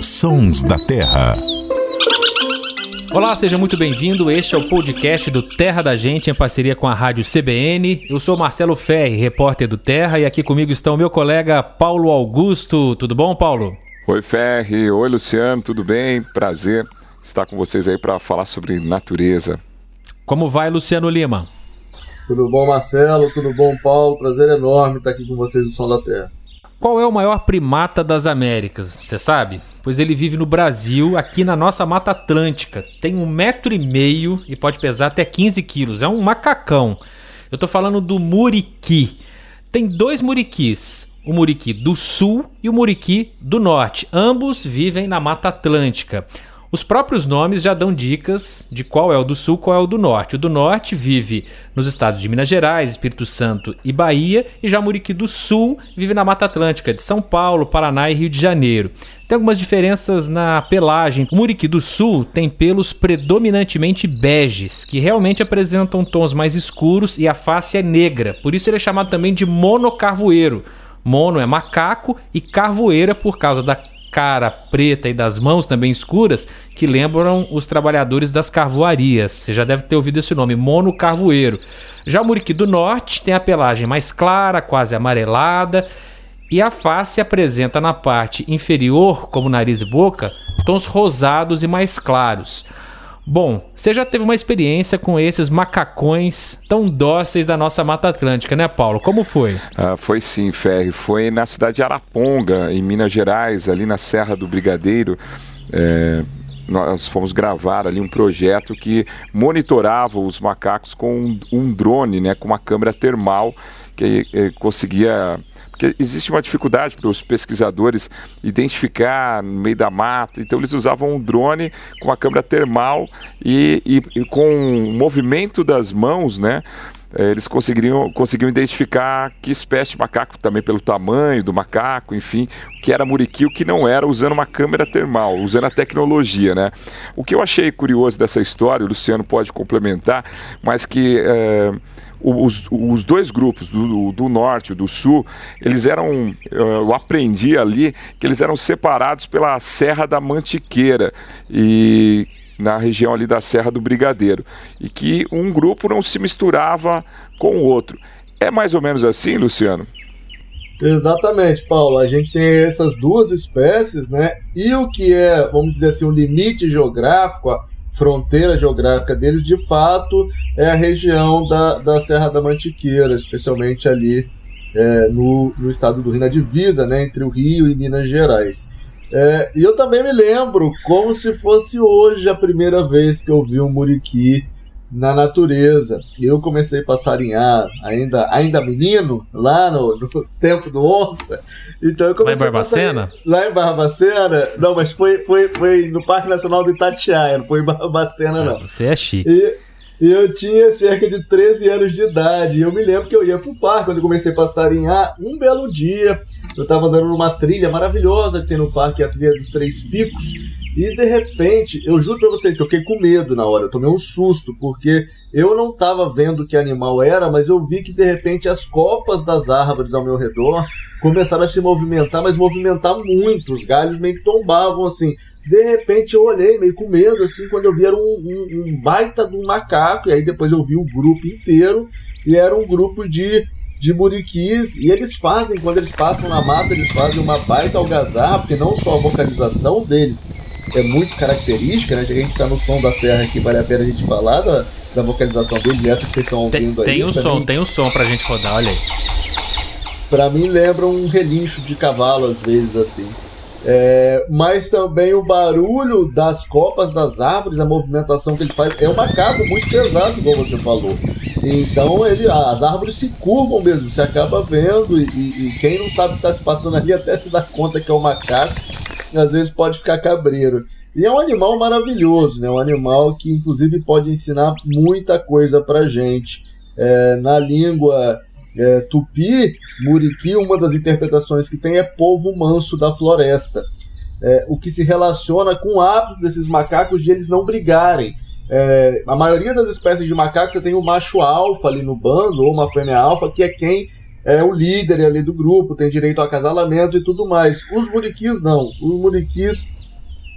Sons da Terra. Olá, seja muito bem-vindo. Este é o podcast do Terra da Gente em parceria com a Rádio CBN. Eu sou Marcelo Ferri, repórter do Terra, e aqui comigo está o meu colega Paulo Augusto. Tudo bom, Paulo? Oi, Ferri. Oi, Luciano. Tudo bem? Prazer estar com vocês aí para falar sobre natureza. Como vai, Luciano Lima? Tudo bom, Marcelo? Tudo bom, Paulo? Prazer enorme estar aqui com vocês no Som da Terra. Qual é o maior primata das Américas? Você sabe? Pois ele vive no Brasil, aqui na nossa Mata Atlântica. Tem um metro e meio e pode pesar até 15 quilos. É um macacão. Eu tô falando do muriqui. Tem dois muriquis, o muriqui do sul e o muriqui do norte. Ambos vivem na Mata Atlântica. Os próprios nomes já dão dicas de qual é o do sul, qual é o do norte. O do norte vive nos estados de Minas Gerais, Espírito Santo e Bahia, e já Muriqui do Sul vive na Mata Atlântica, de São Paulo, Paraná e Rio de Janeiro. Tem algumas diferenças na pelagem. O Muriqui do Sul tem pelos predominantemente beges, que realmente apresentam tons mais escuros e a face é negra. Por isso ele é chamado também de monocarvoeiro. Mono é macaco e carvoeira por causa da cara preta e das mãos também escuras que lembram os trabalhadores das carvoarias. Você já deve ter ouvido esse nome, monocarvoeiro. Já o muriqui do norte tem a pelagem mais clara, quase amarelada, e a face apresenta na parte inferior, como nariz e boca, tons rosados e mais claros. Bom, você já teve uma experiência com esses macacões tão dóceis da nossa Mata Atlântica, né, Paulo? Como foi? Ah, foi sim, Ferri. Foi na cidade de Araponga, em Minas Gerais, ali na Serra do Brigadeiro. É, nós fomos gravar ali um projeto que monitorava os macacos com um, um drone, né, com uma câmera termal que eh, conseguia porque existe uma dificuldade para os pesquisadores identificar no meio da mata, então eles usavam um drone com uma câmera termal e, e, e com o movimento das mãos, né? Eh, eles conseguiriam, conseguiam identificar que espécie de macaco, também pelo tamanho do macaco, enfim, que era muriqui, o que não era, usando uma câmera termal, usando a tecnologia, né? O que eu achei curioso dessa história, o Luciano pode complementar, mas que é, os, os dois grupos, do, do norte e do sul, eles eram, eu aprendi ali, que eles eram separados pela Serra da Mantiqueira e na região ali da Serra do Brigadeiro e que um grupo não se misturava com o outro. É mais ou menos assim, Luciano? Exatamente, Paulo. A gente tem essas duas espécies, né? E o que é, vamos dizer assim, o limite geográfico, fronteira geográfica deles, de fato, é a região da, da Serra da Mantiqueira, especialmente ali é, no, no estado do Rio, na divisa né, entre o Rio e Minas Gerais. É, e eu também me lembro como se fosse hoje a primeira vez que eu vi um muriqui na natureza. Eu comecei a passarinhar ainda, ainda menino, lá no, no tempo do onça. Então eu comecei lá em Barbacena? Lá em Barbacena? Não, mas foi, foi, foi no Parque Nacional do Itatiaia, não foi em Barbacena, ah, não. Você é chique. E, e eu tinha cerca de 13 anos de idade. E eu me lembro que eu ia pro parque quando eu comecei a passarinhar. Um belo dia, eu tava andando numa trilha maravilhosa que tem no parque, a trilha dos Três Picos. E de repente, eu juro pra vocês que eu fiquei com medo na hora, eu tomei um susto, porque eu não tava vendo que animal era, mas eu vi que de repente as copas das árvores ao meu redor começaram a se movimentar, mas movimentar muito, os galhos meio que tombavam assim. De repente eu olhei meio com medo, assim, quando eu vi era um, um, um baita de um macaco, e aí depois eu vi o grupo inteiro, e era um grupo de de muriquis e eles fazem, quando eles passam na mata, eles fazem uma baita algazarra, porque não só a vocalização deles, é muito característica, né? Já que a gente está no som da terra aqui, vale a pena a gente falar da, da vocalização dele, essa que vocês estão ouvindo tem, aí. Tem um som, mim, tem um som pra gente rodar, olha aí. Pra mim lembra um relincho de cavalo, às vezes, assim. É, mas também o barulho das copas das árvores, a movimentação que ele faz, é um macaco muito pesado, como você falou. Então ele, as árvores se curvam mesmo, você acaba vendo, e, e, e quem não sabe o que está se passando ali até se dá conta que é um macaco às vezes pode ficar cabreiro. E é um animal maravilhoso, né? Um animal que inclusive pode ensinar muita coisa pra gente. É, na língua é, tupi, muriqui, uma das interpretações que tem é povo manso da floresta. É, o que se relaciona com o hábito desses macacos de eles não brigarem. É, a maioria das espécies de macacos você tem um macho alfa ali no bando, ou uma fêmea alfa, que é quem é o líder ali do grupo, tem direito ao acasalamento e tudo mais. Os muriquis não. Os muriquis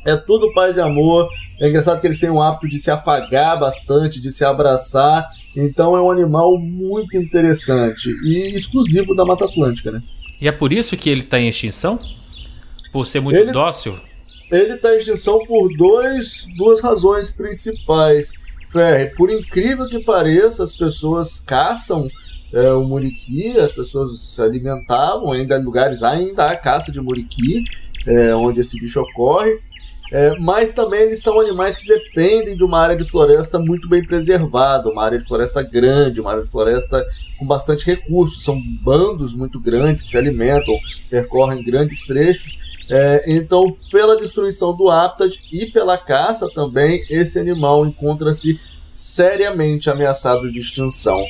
é tudo paz e amor. É engraçado que eles têm o hábito de se afagar bastante, de se abraçar. Então é um animal muito interessante e exclusivo da Mata Atlântica, né? E é por isso que ele está em extinção? Por ser muito ele, dócil? Ele está em extinção por dois, duas razões principais. Ferre, por incrível que pareça, as pessoas caçam é, o muriqui, as pessoas se alimentavam, ainda em lugares ainda há caça de muriqui, é, onde esse bicho ocorre. É, mas também eles são animais que dependem de uma área de floresta muito bem preservada, uma área de floresta grande, uma área de floresta com bastante recursos. São bandos muito grandes que se alimentam, percorrem grandes trechos. É, então, pela destruição do hábitat e pela caça também, esse animal encontra-se seriamente ameaçado de extinção.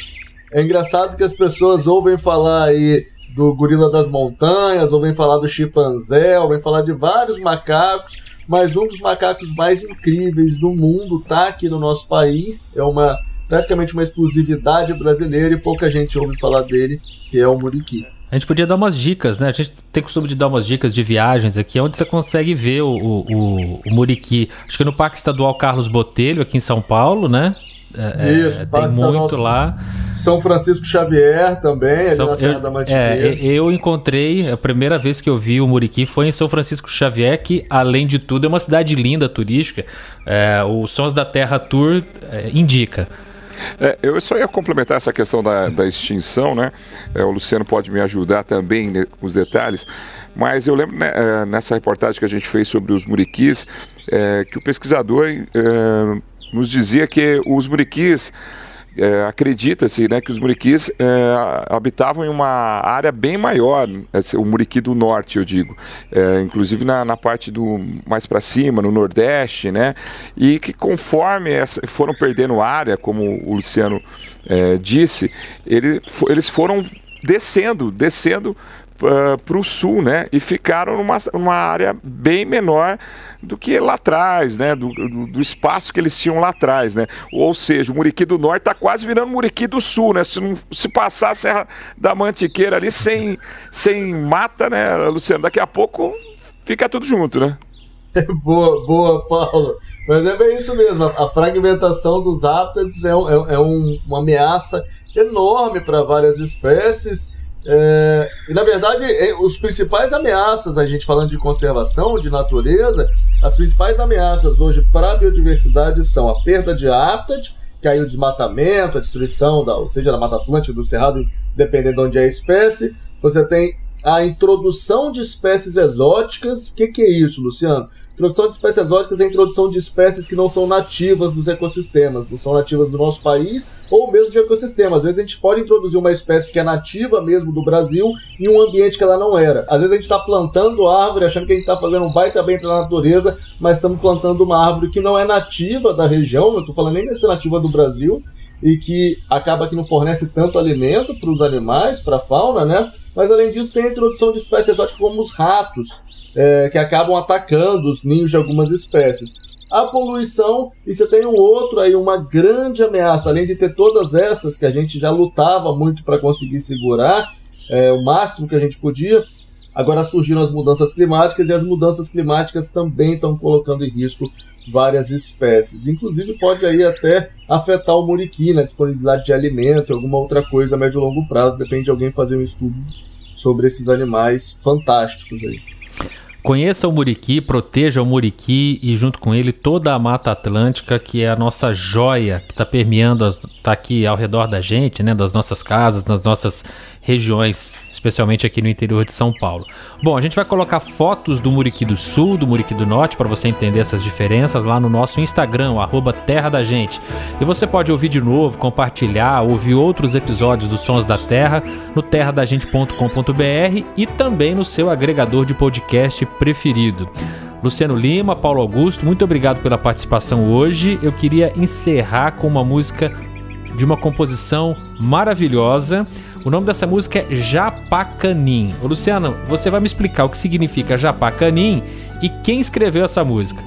É engraçado que as pessoas ouvem falar aí do gorila das montanhas, ouvem falar do chimpanzé, ouvem falar de vários macacos, mas um dos macacos mais incríveis do mundo está aqui no nosso país. É uma praticamente uma exclusividade brasileira e pouca gente ouve falar dele, que é o muriqui. A gente podia dar umas dicas, né? A gente tem costume de dar umas dicas de viagens aqui, onde você consegue ver o, o, o, o Muriqui. Acho que no Parque Estadual Carlos Botelho, aqui em São Paulo, né? É, é Isso, tem muito lá. São Francisco Xavier também, São, ali na Serra eu, da Mantiqueira. É, eu encontrei, a primeira vez que eu vi o Muriqui foi em São Francisco Xavier, que além de tudo é uma cidade linda, turística. É, o Sons da Terra Tour é, indica. É, eu só ia complementar essa questão da, da extinção, né? É, o Luciano pode me ajudar também né, com os detalhes, mas eu lembro né, é, nessa reportagem que a gente fez sobre os muriquis, é, que o pesquisador é, nos dizia que os muriquis é, acredita-se né, que os muriquis é, habitavam em uma área bem maior, o muriqui do norte, eu digo, é, inclusive na, na, parte do mais para cima, no nordeste, né, e que conforme essa, foram perdendo área, como o Luciano é, disse, ele, eles foram descendo, descendo ah, para o sul, né? E ficaram numa, numa área bem menor do que lá atrás, né? Do, do, do, espaço que eles tinham lá atrás, né? Ou seja, o Muriqui do Norte está quase virando Muriqui do Sul, né? Se, não, se passar a Serra da Mantiqueira ali sem, sem mata, né, Luciano? Daqui a pouco fica tudo junto, né? boa, boa, Paulo. Mas é bem isso mesmo. A, fragmentação dos hábitats é, é, é um, uma ameaça enorme para várias espécies. É, e na verdade, é, os principais ameaças, a gente falando de conservação, de natureza, as principais ameaças hoje para a biodiversidade são a perda de hábitat, que aí o desmatamento, a destruição, da, ou seja, da Mata Atlântica, do Cerrado, dependendo de onde é a espécie. Você tem a introdução de espécies exóticas. O que, que é isso, Luciano? Introdução de espécies exóticas é a introdução de espécies que não são nativas dos ecossistemas, não são nativas do nosso país ou mesmo de ecossistema. Às vezes a gente pode introduzir uma espécie que é nativa mesmo do Brasil em um ambiente que ela não era. Às vezes a gente está plantando árvore achando que a gente está fazendo um baita bem para a natureza, mas estamos plantando uma árvore que não é nativa da região, não estou falando nem de ser nativa do Brasil, e que acaba que não fornece tanto alimento para os animais, para a fauna, né? Mas além disso tem a introdução de espécies exóticas como os ratos, é, que acabam atacando os ninhos de algumas espécies. A poluição, e você tem um outro aí, uma grande ameaça, além de ter todas essas que a gente já lutava muito para conseguir segurar, é, o máximo que a gente podia, agora surgiram as mudanças climáticas e as mudanças climáticas também estão colocando em risco várias espécies. Inclusive pode aí até afetar o muriqui na disponibilidade de alimento, alguma outra coisa a médio e longo prazo, depende de alguém fazer um estudo sobre esses animais fantásticos aí. Conheça o Muriqui, proteja o Muriqui e junto com ele toda a Mata Atlântica, que é a nossa joia que está permeando, está aqui ao redor da gente, né, das nossas casas, nas nossas regiões, especialmente aqui no interior de São Paulo. Bom, a gente vai colocar fotos do Muriqui do Sul, do Muriqui do Norte, para você entender essas diferenças lá no nosso Instagram, arroba Terra da Gente. E você pode ouvir de novo, compartilhar, ouvir outros episódios dos Sons da Terra no terradagente.com.br e também no seu agregador de podcast preferido. Luciano Lima, Paulo Augusto, muito obrigado pela participação hoje. Eu queria encerrar com uma música de uma composição maravilhosa o nome dessa música é Japacanim. Ô Luciano, você vai me explicar o que significa Japacanim e quem escreveu essa música?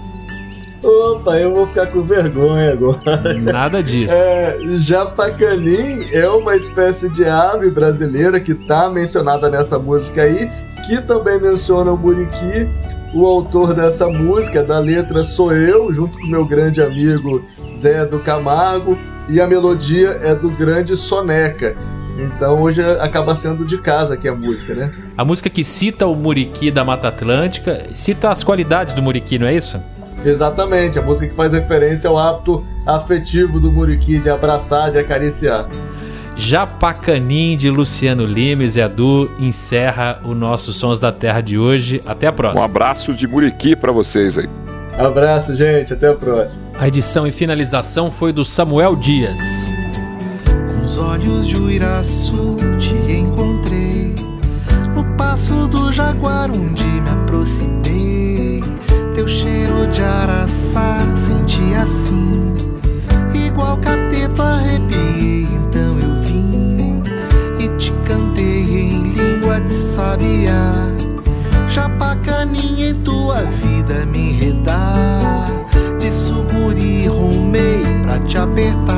Opa, eu vou ficar com vergonha agora. Nada disso. É, Japacanim é uma espécie de ave brasileira que tá mencionada nessa música aí, que também menciona o muriqui. O autor dessa música, da letra, sou eu, junto com meu grande amigo Zé do Camargo, e a melodia é do grande Soneca. Então hoje acaba sendo de casa aqui a música, né? A música que cita o muriqui da Mata Atlântica, cita as qualidades do muriqui, não é isso? Exatamente, a música que faz referência ao hábito afetivo do muriqui de abraçar, de acariciar. Japacanim de Luciano Lima e Zé Du encerra o nosso Sons da Terra de hoje. Até a próxima. Um abraço de Muriqui para vocês aí. Abraço, gente. Até a próxima. A edição e finalização foi do Samuel Dias. Com os olhos de Uiraçu te encontrei. No passo do jaguar onde me aproximei. Teu cheiro de araçá senti assim. Igual cateto arrepiei, apertar.